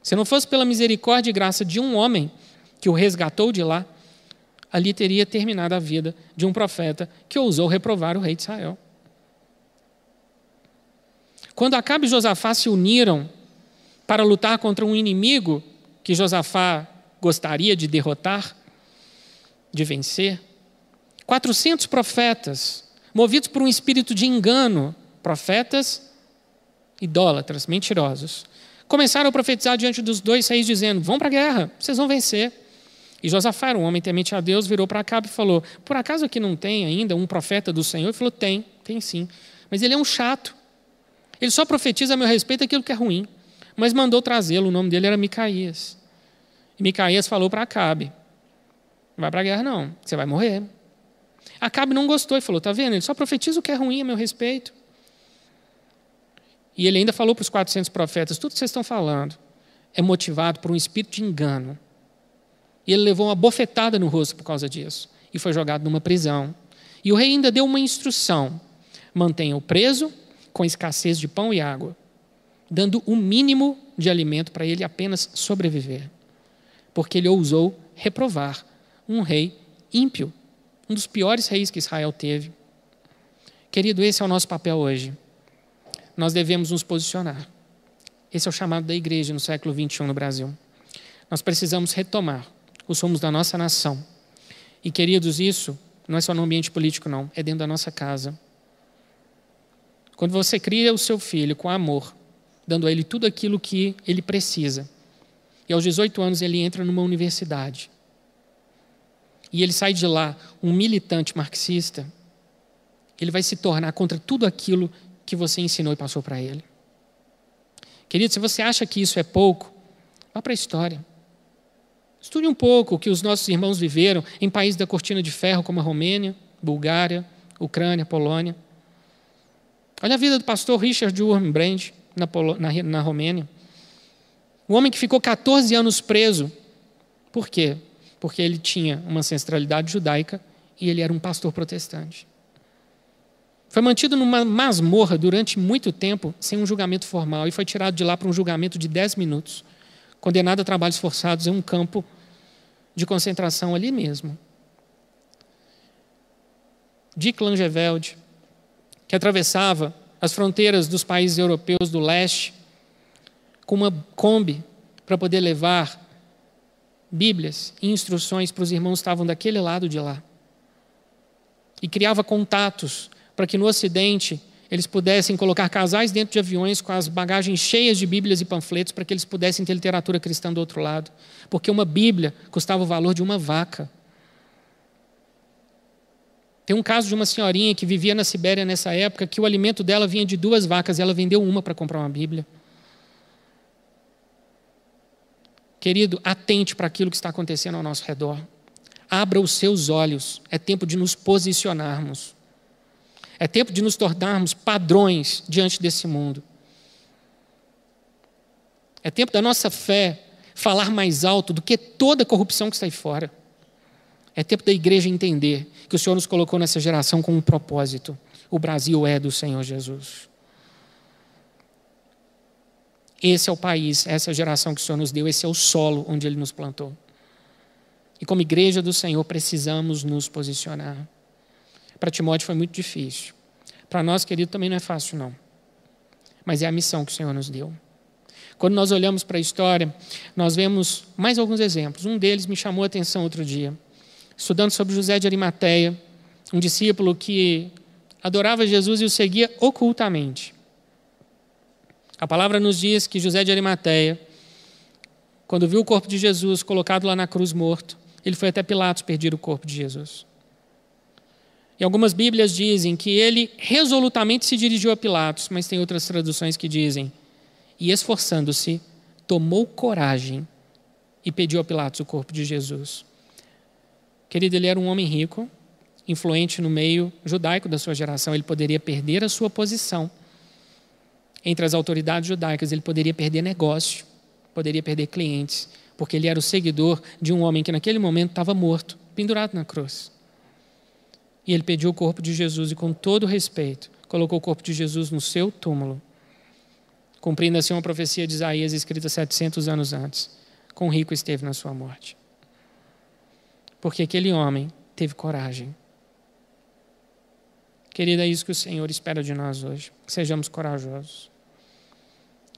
Se não fosse pela misericórdia e graça de um homem que o resgatou de lá, ali teria terminado a vida de um profeta que ousou reprovar o rei de Israel. Quando Acabe e Josafá se uniram para lutar contra um inimigo que Josafá gostaria de derrotar, de vencer, 400 profetas, movidos por um espírito de engano, profetas idólatras, mentirosos, começaram a profetizar diante dos dois reis, dizendo: Vão para a guerra, vocês vão vencer. E Josafá, um homem temente a Deus, virou para Acabe e falou: Por acaso aqui não tem ainda um profeta do Senhor? Ele falou: Tem, tem sim. Mas ele é um chato. Ele só profetiza a meu respeito aquilo que é ruim. Mas mandou trazê-lo, o nome dele era Micaías. E Micaías falou para Acabe: Não vai para a guerra, não, você vai morrer. Acabe não gostou e falou: Tá vendo? Ele só profetiza o que é ruim a meu respeito. E ele ainda falou para os 400 profetas: Tudo que vocês estão falando é motivado por um espírito de engano e ele levou uma bofetada no rosto por causa disso. E foi jogado numa prisão. E o rei ainda deu uma instrução: mantenha-o preso com escassez de pão e água, dando o mínimo de alimento para ele apenas sobreviver. Porque ele ousou reprovar um rei ímpio, um dos piores reis que Israel teve. Querido, esse é o nosso papel hoje. Nós devemos nos posicionar. Esse é o chamado da igreja no século XXI no Brasil. Nós precisamos retomar os rumos da nossa nação. E, queridos, isso não é só no ambiente político, não, é dentro da nossa casa. Quando você cria o seu filho com amor, dando a ele tudo aquilo que ele precisa, e aos 18 anos ele entra numa universidade, e ele sai de lá um militante marxista, ele vai se tornar contra tudo aquilo que você ensinou e passou para ele. Querido, se você acha que isso é pouco, vá para a história. Estude um pouco o que os nossos irmãos viveram em países da cortina de ferro, como a Romênia, Bulgária, Ucrânia, Polônia. Olha a vida do pastor Richard Wurmbrand na, na, na Romênia. Um homem que ficou 14 anos preso. Por quê? Porque ele tinha uma ancestralidade judaica e ele era um pastor protestante. Foi mantido numa masmorra durante muito tempo, sem um julgamento formal, e foi tirado de lá para um julgamento de 10 minutos condenado a trabalhos forçados em um campo de concentração ali mesmo. Dick Langeveld, que atravessava as fronteiras dos países europeus do leste com uma Kombi para poder levar Bíblias e instruções para os irmãos que estavam daquele lado de lá. E criava contatos para que no Ocidente eles pudessem colocar casais dentro de aviões com as bagagens cheias de Bíblias e panfletos para que eles pudessem ter literatura cristã do outro lado. Porque uma Bíblia custava o valor de uma vaca. Tem um caso de uma senhorinha que vivia na Sibéria nessa época que o alimento dela vinha de duas vacas e ela vendeu uma para comprar uma Bíblia. Querido, atente para aquilo que está acontecendo ao nosso redor. Abra os seus olhos. É tempo de nos posicionarmos. É tempo de nos tornarmos padrões diante desse mundo. É tempo da nossa fé falar mais alto do que toda a corrupção que está aí fora. É tempo da igreja entender que o Senhor nos colocou nessa geração com um propósito. O Brasil é do Senhor Jesus. Esse é o país, essa é geração que o Senhor nos deu, esse é o solo onde Ele nos plantou. E como igreja do Senhor, precisamos nos posicionar. Para Timóteo foi muito difícil. Para nós, querido, também não é fácil, não. Mas é a missão que o Senhor nos deu. Quando nós olhamos para a história, nós vemos mais alguns exemplos. Um deles me chamou a atenção outro dia. Estudando sobre José de Arimateia, um discípulo que adorava Jesus e o seguia ocultamente. A palavra nos diz que José de Arimateia, quando viu o corpo de Jesus colocado lá na cruz morto, ele foi até Pilatos pedir o corpo de Jesus. E algumas Bíblias dizem que ele resolutamente se dirigiu a Pilatos, mas tem outras traduções que dizem, e esforçando-se, tomou coragem e pediu a Pilatos o corpo de Jesus. Querido, ele era um homem rico, influente no meio judaico da sua geração, ele poderia perder a sua posição entre as autoridades judaicas, ele poderia perder negócio, poderia perder clientes, porque ele era o seguidor de um homem que naquele momento estava morto, pendurado na cruz. E ele pediu o corpo de Jesus e, com todo respeito, colocou o corpo de Jesus no seu túmulo, cumprindo assim uma profecia de Isaías escrita 700 anos antes. Com rico esteve na sua morte. Porque aquele homem teve coragem. Querida, é isso que o Senhor espera de nós hoje. Que sejamos corajosos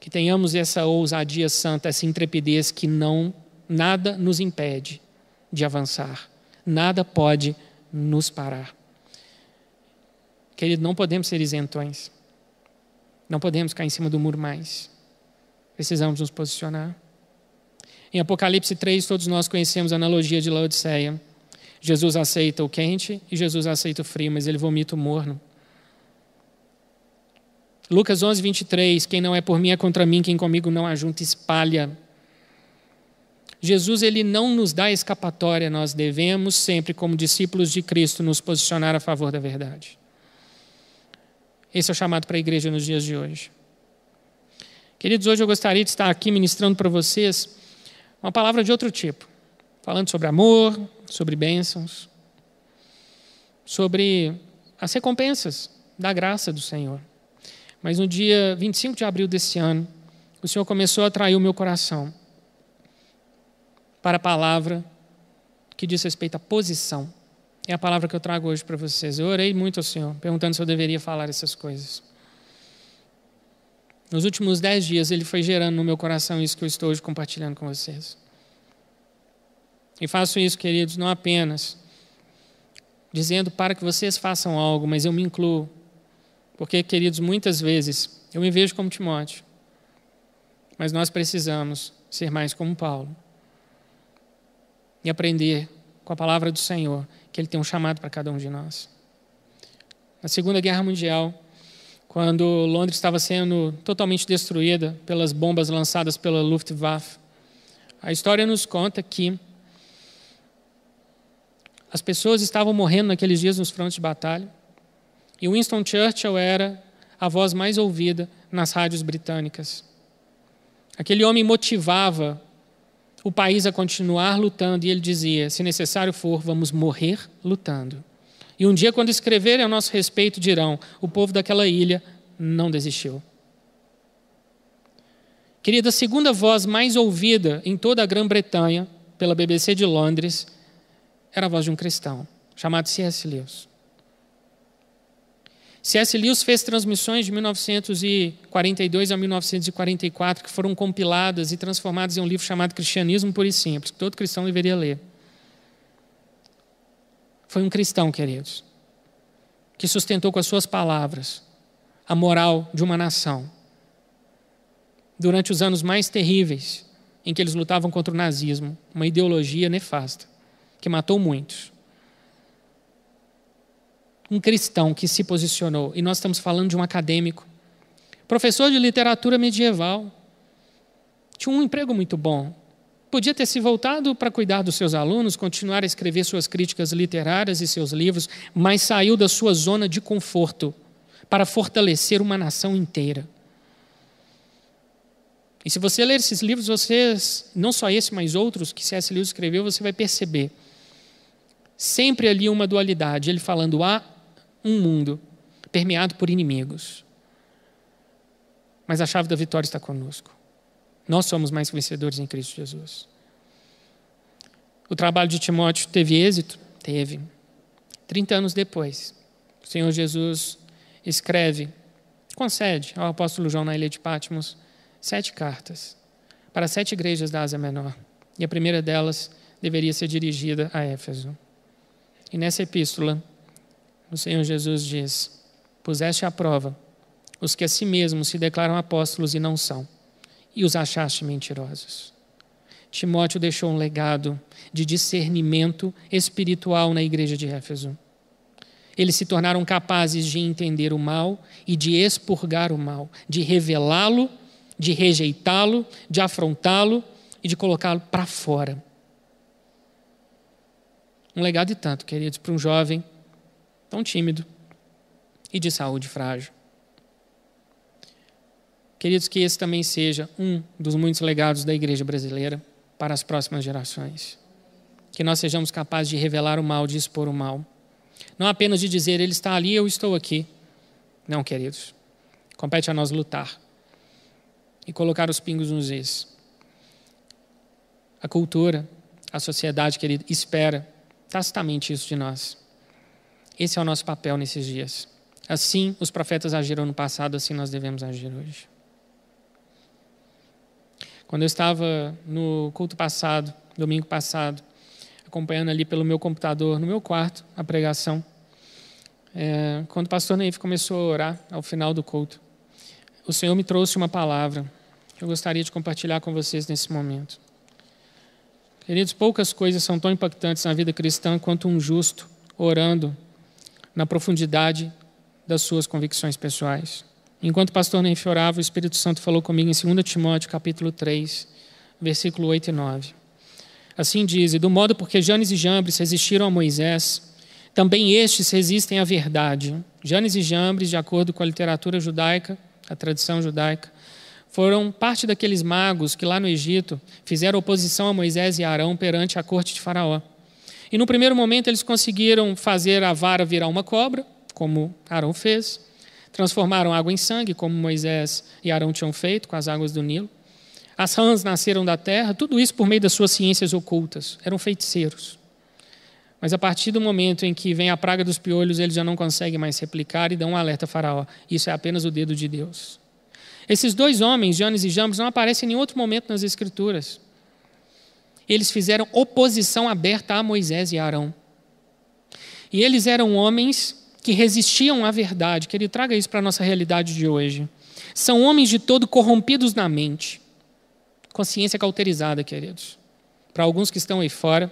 que tenhamos essa ousadia santa, essa intrepidez que não nada nos impede de avançar. Nada pode nos parar. Querido, não podemos ser isentões. Não podemos cair em cima do muro mais. Precisamos nos posicionar. Em Apocalipse 3, todos nós conhecemos a analogia de Laodiceia. Jesus aceita o quente e Jesus aceita o frio, mas ele vomita o morno. Lucas 11, 23. Quem não é por mim é contra mim, quem comigo não ajunta, espalha. Jesus ele não nos dá escapatória, nós devemos sempre, como discípulos de Cristo, nos posicionar a favor da verdade. Esse é o chamado para a igreja nos dias de hoje. Queridos, hoje eu gostaria de estar aqui ministrando para vocês uma palavra de outro tipo, falando sobre amor, sobre bênçãos, sobre as recompensas da graça do Senhor. Mas no dia 25 de abril desse ano, o Senhor começou a atrair o meu coração para a palavra que diz respeito à posição. É a palavra que eu trago hoje para vocês. Eu orei muito ao Senhor, perguntando se eu deveria falar essas coisas. Nos últimos dez dias, Ele foi gerando no meu coração isso que eu estou hoje compartilhando com vocês. E faço isso, queridos, não apenas dizendo para que vocês façam algo, mas eu me incluo porque, queridos, muitas vezes eu me vejo como Timóteo, mas nós precisamos ser mais como Paulo e aprender com a palavra do Senhor que Ele tem um chamado para cada um de nós. Na Segunda Guerra Mundial, quando Londres estava sendo totalmente destruída pelas bombas lançadas pela Luftwaffe, a história nos conta que as pessoas estavam morrendo naqueles dias nos frontes de batalha e Winston Churchill era a voz mais ouvida nas rádios britânicas. Aquele homem motivava o país a continuar lutando e ele dizia: se necessário for, vamos morrer lutando. E um dia, quando escreverem a nosso respeito, dirão: o povo daquela ilha não desistiu. Querida, a segunda voz mais ouvida em toda a Grã-Bretanha, pela BBC de Londres, era a voz de um cristão, chamado C.S. Lewis. C.S. Lewis fez transmissões de 1942 a 1944 que foram compiladas e transformadas em um livro chamado Cristianismo Puro e Simples, que todo cristão deveria ler. Foi um cristão, queridos, que sustentou com as suas palavras a moral de uma nação. Durante os anos mais terríveis em que eles lutavam contra o nazismo, uma ideologia nefasta, que matou muitos um cristão que se posicionou, e nós estamos falando de um acadêmico, professor de literatura medieval, tinha um emprego muito bom. Podia ter se voltado para cuidar dos seus alunos, continuar a escrever suas críticas literárias e seus livros, mas saiu da sua zona de conforto para fortalecer uma nação inteira. E se você ler esses livros, vocês, não só esse, mas outros que C.S. Lewis escreveu, você vai perceber sempre ali uma dualidade, ele falando A um mundo permeado por inimigos. Mas a chave da vitória está conosco. Nós somos mais vencedores em Cristo Jesus. O trabalho de Timóteo teve êxito? Teve. Trinta anos depois, O Senhor Jesus escreve, concede ao apóstolo João na ilha de Patmos sete cartas para sete igrejas da Ásia Menor. E a primeira delas deveria ser dirigida a Éfeso. E nessa epístola, o Senhor Jesus diz: Puseste à prova os que a si mesmos se declaram apóstolos e não são, e os achaste mentirosos. Timóteo deixou um legado de discernimento espiritual na igreja de Éfeso. Eles se tornaram capazes de entender o mal e de expurgar o mal, de revelá-lo, de rejeitá-lo, de afrontá-lo e de colocá-lo para fora. Um legado e tanto, queridos, para um jovem tão tímido e de saúde frágil. Queridos, que esse também seja um dos muitos legados da igreja brasileira para as próximas gerações. Que nós sejamos capazes de revelar o mal, de expor o mal. Não apenas de dizer, ele está ali, eu estou aqui. Não, queridos. Compete a nós lutar e colocar os pingos nos is. A cultura, a sociedade, querido, espera tacitamente isso de nós. Esse é o nosso papel nesses dias. Assim os profetas agiram no passado, assim nós devemos agir hoje. Quando eu estava no culto passado, domingo passado, acompanhando ali pelo meu computador, no meu quarto, a pregação, é, quando o pastor Neif começou a orar ao final do culto, o Senhor me trouxe uma palavra que eu gostaria de compartilhar com vocês nesse momento. Queridos, poucas coisas são tão impactantes na vida cristã quanto um justo orando na profundidade das suas convicções pessoais. Enquanto o pastor Neif orava, o Espírito Santo falou comigo em 2 Timóteo, capítulo 3, versículo 8 e 9. Assim diz, e do modo porque Janes e Jambres resistiram a Moisés, também estes resistem à verdade. Janes e Jambres, de acordo com a literatura judaica, a tradição judaica, foram parte daqueles magos que lá no Egito fizeram oposição a Moisés e Arão perante a corte de Faraó. E no primeiro momento eles conseguiram fazer a vara virar uma cobra, como Arão fez, transformaram água em sangue, como Moisés e Arão tinham feito com as águas do Nilo. As rãs nasceram da terra, tudo isso por meio das suas ciências ocultas. Eram feiticeiros. Mas a partir do momento em que vem a praga dos piolhos, eles já não conseguem mais replicar e dão um alerta a Faraó. Isso é apenas o dedo de Deus. Esses dois homens, Janes e Jambres, não aparecem em nenhum outro momento nas Escrituras. Eles fizeram oposição aberta a Moisés e Arão. E eles eram homens que resistiam à verdade, que ele traga isso para a nossa realidade de hoje. São homens de todo corrompidos na mente. Consciência cauterizada, queridos. Para alguns que estão aí fora,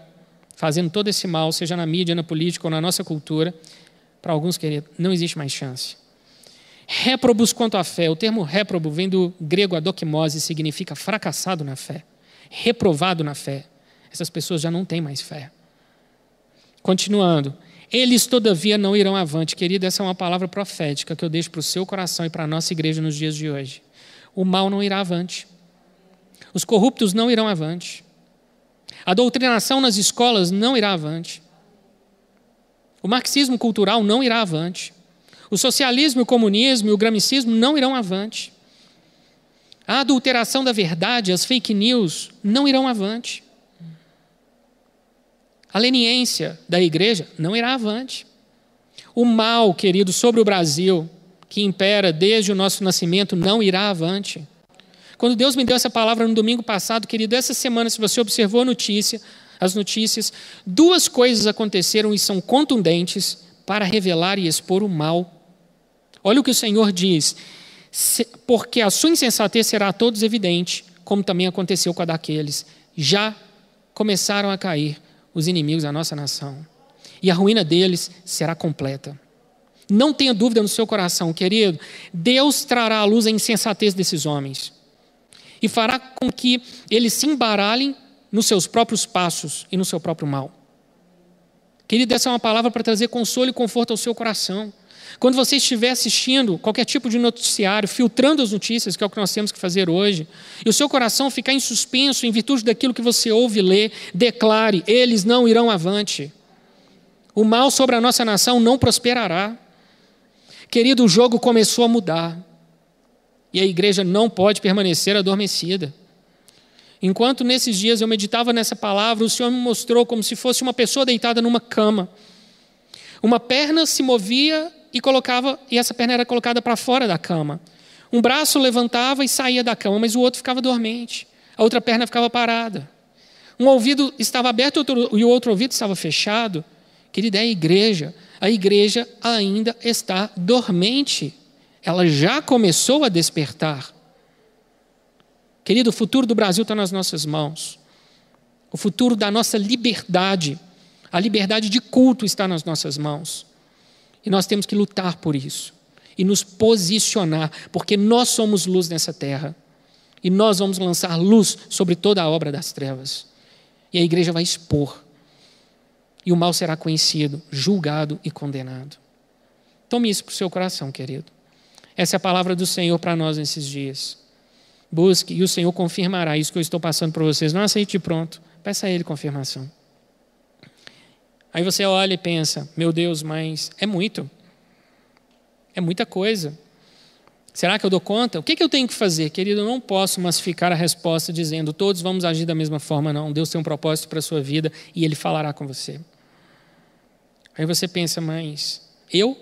fazendo todo esse mal, seja na mídia, na política ou na nossa cultura, para alguns, queridos, não existe mais chance. Réprobos quanto à fé. O termo réprobo vem do grego adokimose, significa fracassado na fé, reprovado na fé. Essas pessoas já não têm mais fé. Continuando, eles, todavia, não irão avante. Querido, essa é uma palavra profética que eu deixo para o seu coração e para a nossa igreja nos dias de hoje. O mal não irá avante. Os corruptos não irão avante. A doutrinação nas escolas não irá avante. O marxismo cultural não irá avante. O socialismo, o comunismo e o gramicismo não irão avante. A adulteração da verdade, as fake news, não irão avante. A leniência da igreja não irá avante. O mal, querido, sobre o Brasil, que impera desde o nosso nascimento, não irá avante. Quando Deus me deu essa palavra no domingo passado, querido, essa semana, se você observou a notícia, as notícias, duas coisas aconteceram e são contundentes para revelar e expor o mal. Olha o que o Senhor diz: porque a sua insensatez será a todos evidente, como também aconteceu com a daqueles. Já começaram a cair os inimigos da nossa nação. E a ruína deles será completa. Não tenha dúvida no seu coração, querido. Deus trará à luz a insensatez desses homens e fará com que eles se embaralhem nos seus próprios passos e no seu próprio mal. Querido, essa é uma palavra para trazer consolo e conforto ao seu coração. Quando você estiver assistindo qualquer tipo de noticiário, filtrando as notícias, que é o que nós temos que fazer hoje, e o seu coração ficar em suspenso em virtude daquilo que você ouve lê, declare: eles não irão avante. O mal sobre a nossa nação não prosperará. Querido, o jogo começou a mudar. E a igreja não pode permanecer adormecida. Enquanto nesses dias eu meditava nessa palavra, o Senhor me mostrou como se fosse uma pessoa deitada numa cama. Uma perna se movia e colocava e essa perna era colocada para fora da cama. Um braço levantava e saía da cama, mas o outro ficava dormente. A outra perna ficava parada. Um ouvido estava aberto e o outro ouvido estava fechado. Querida, é a igreja. A igreja ainda está dormente. Ela já começou a despertar. Querido, o futuro do Brasil está nas nossas mãos. O futuro da nossa liberdade, a liberdade de culto está nas nossas mãos. E nós temos que lutar por isso e nos posicionar, porque nós somos luz nessa terra. E nós vamos lançar luz sobre toda a obra das trevas. E a igreja vai expor. E o mal será conhecido, julgado e condenado. Tome isso para o seu coração, querido. Essa é a palavra do Senhor para nós nesses dias. Busque e o Senhor confirmará isso que eu estou passando para vocês. Não aceite pronto. Peça a Ele confirmação. Aí você olha e pensa: meu Deus, mas é muito. É muita coisa. Será que eu dou conta? O que, que eu tenho que fazer? Querido, eu não posso massificar a resposta dizendo todos vamos agir da mesma forma, não. Deus tem um propósito para a sua vida e Ele falará com você. Aí você pensa, mas eu?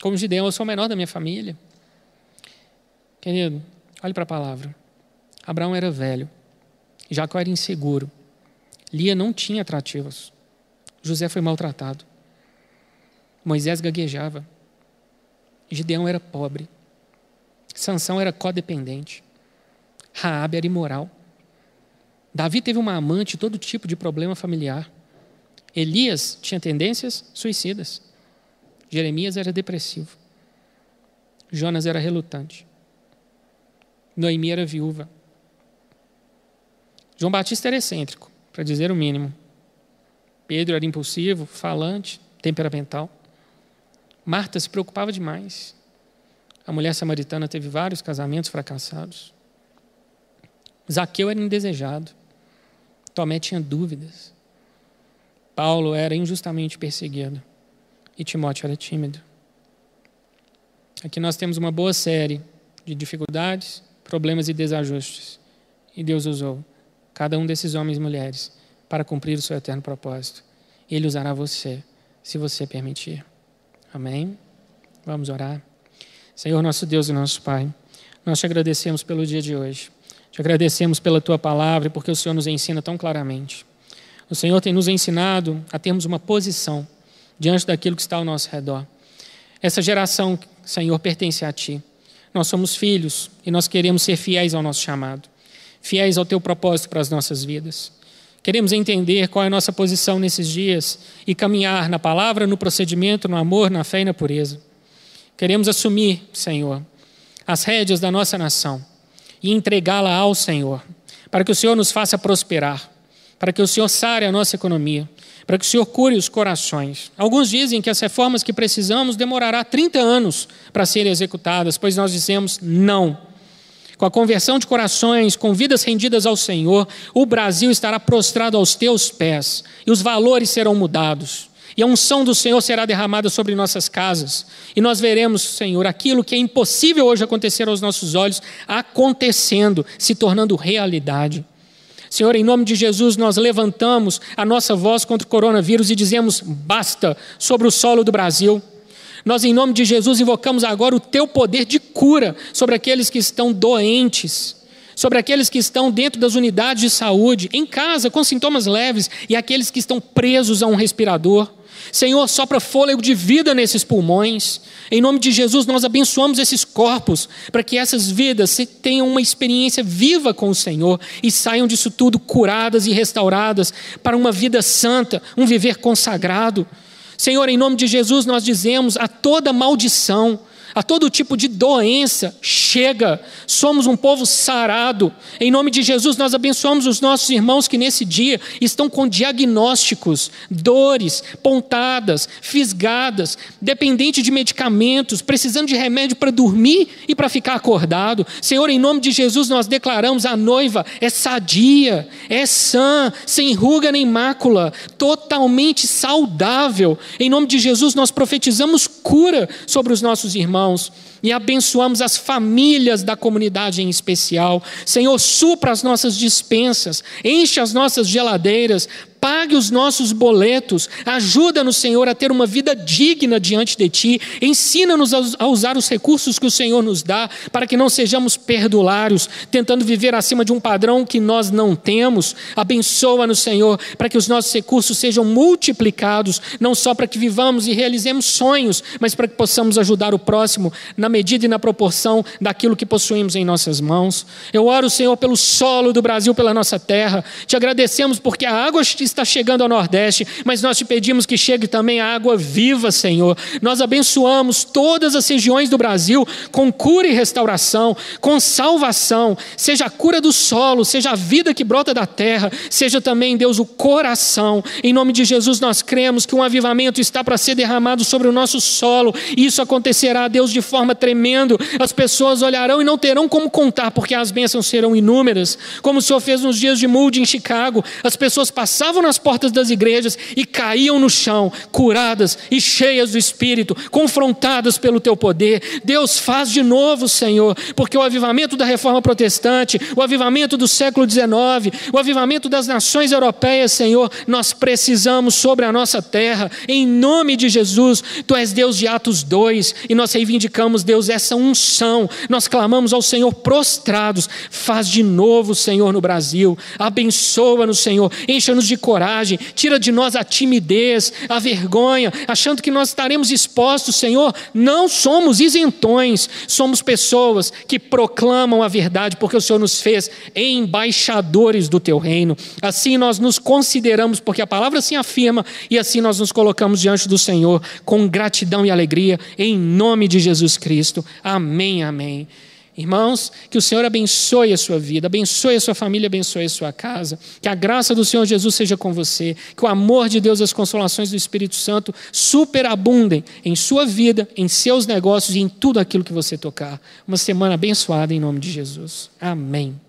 Como Gideão, eu sou o menor da minha família. Querido, olhe para a palavra. Abraão era velho. Jacó era inseguro. Lia não tinha atrativos. José foi maltratado. Moisés gaguejava. Gideão era pobre. Sansão era codependente. Raabe era imoral. Davi teve uma amante, todo tipo de problema familiar. Elias tinha tendências suicidas. Jeremias era depressivo. Jonas era relutante. Noemi era viúva. João Batista era excêntrico, para dizer o mínimo. Pedro era impulsivo, falante, temperamental. Marta se preocupava demais. A mulher samaritana teve vários casamentos fracassados. Zaqueu era indesejado. Tomé tinha dúvidas. Paulo era injustamente perseguido. E Timóteo era tímido. Aqui nós temos uma boa série de dificuldades, problemas e desajustes. E Deus usou cada um desses homens e mulheres para cumprir o seu eterno propósito. Ele usará você, se você permitir. Amém? Vamos orar. Senhor, nosso Deus e nosso Pai, nós te agradecemos pelo dia de hoje. Te agradecemos pela tua palavra e porque o Senhor nos ensina tão claramente. O Senhor tem nos ensinado a termos uma posição diante daquilo que está ao nosso redor. Essa geração, Senhor, pertence a ti. Nós somos filhos e nós queremos ser fiéis ao nosso chamado, fiéis ao teu propósito para as nossas vidas. Queremos entender qual é a nossa posição nesses dias e caminhar na palavra, no procedimento, no amor, na fé e na pureza. Queremos assumir, Senhor, as rédeas da nossa nação e entregá-la ao Senhor, para que o Senhor nos faça prosperar, para que o Senhor sare a nossa economia, para que o Senhor cure os corações. Alguns dizem que as reformas que precisamos demorará 30 anos para serem executadas, pois nós dizemos não com a conversão de corações, com vidas rendidas ao Senhor, o Brasil estará prostrado aos teus pés e os valores serão mudados. E a unção do Senhor será derramada sobre nossas casas. E nós veremos, Senhor, aquilo que é impossível hoje acontecer aos nossos olhos, acontecendo, se tornando realidade. Senhor, em nome de Jesus, nós levantamos a nossa voz contra o coronavírus e dizemos basta sobre o solo do Brasil. Nós, em nome de Jesus, invocamos agora o teu poder de cura sobre aqueles que estão doentes, sobre aqueles que estão dentro das unidades de saúde, em casa, com sintomas leves, e aqueles que estão presos a um respirador. Senhor, sopra fôlego de vida nesses pulmões. Em nome de Jesus, nós abençoamos esses corpos, para que essas vidas tenham uma experiência viva com o Senhor e saiam disso tudo curadas e restauradas para uma vida santa, um viver consagrado. Senhor, em nome de Jesus, nós dizemos a toda maldição, a todo tipo de doença, chega, somos um povo sarado. Em nome de Jesus, nós abençoamos os nossos irmãos que nesse dia estão com diagnósticos, dores, pontadas, fisgadas, dependente de medicamentos, precisando de remédio para dormir e para ficar acordado. Senhor, em nome de Jesus, nós declaramos a noiva é sadia, é sã, sem ruga nem mácula, totalmente saudável. Em nome de Jesus, nós profetizamos cura sobre os nossos irmãos irmãos e abençoamos as famílias da comunidade em especial. Senhor, supra as nossas dispensas, enche as nossas geladeiras, pague os nossos boletos, ajuda-nos, Senhor, a ter uma vida digna diante de Ti, ensina-nos a usar os recursos que o Senhor nos dá, para que não sejamos perdulários, tentando viver acima de um padrão que nós não temos. Abençoa-nos, Senhor, para que os nossos recursos sejam multiplicados, não só para que vivamos e realizemos sonhos, mas para que possamos ajudar o próximo na medida e na proporção daquilo que possuímos em nossas mãos. Eu oro, Senhor, pelo solo do Brasil, pela nossa terra. Te agradecemos porque a água está chegando ao Nordeste, mas nós te pedimos que chegue também a água viva, Senhor. Nós abençoamos todas as regiões do Brasil com cura e restauração, com salvação, seja a cura do solo, seja a vida que brota da terra, seja também, Deus, o coração. Em nome de Jesus, nós cremos que um avivamento está para ser derramado sobre o nosso solo, e isso acontecerá, Deus, de forma tremenda. As pessoas olharão e não terão como contar, porque as bênçãos serão inúmeras, como o Senhor fez nos dias de Moody em Chicago. As pessoas passavam nas portas das igrejas e caíam no chão, curadas e cheias do Espírito, confrontadas pelo teu poder. Deus faz de novo, Senhor, porque o avivamento da reforma protestante, o avivamento do século XIX, o avivamento das nações europeias, Senhor, nós precisamos sobre a nossa terra, em nome de Jesus. Tu és Deus de Atos 2 e nós reivindicamos, Deus, essa unção. Nós clamamos ao Senhor prostrados. Faz de novo, Senhor, no Brasil. Abençoa-nos, Senhor. Encha-nos de coragem. Tira de nós a timidez, a vergonha, achando que nós estaremos expostos, Senhor. Não somos isentões. Somos pessoas que proclamam a verdade, porque o Senhor nos fez embaixadores do teu reino. Assim nós nos consideramos, porque a palavra assim afirma, e assim nós nos colocamos diante do Senhor com gratidão e alegria, em nome de Jesus Cristo. Amém, amém. Irmãos, que o Senhor abençoe a sua vida, abençoe a sua família, abençoe a sua casa. Que a graça do Senhor Jesus seja com você. Que o amor de Deus e as consolações do Espírito Santo superabundem em sua vida, em seus negócios e em tudo aquilo que você tocar. Uma semana abençoada em nome de Jesus. Amém.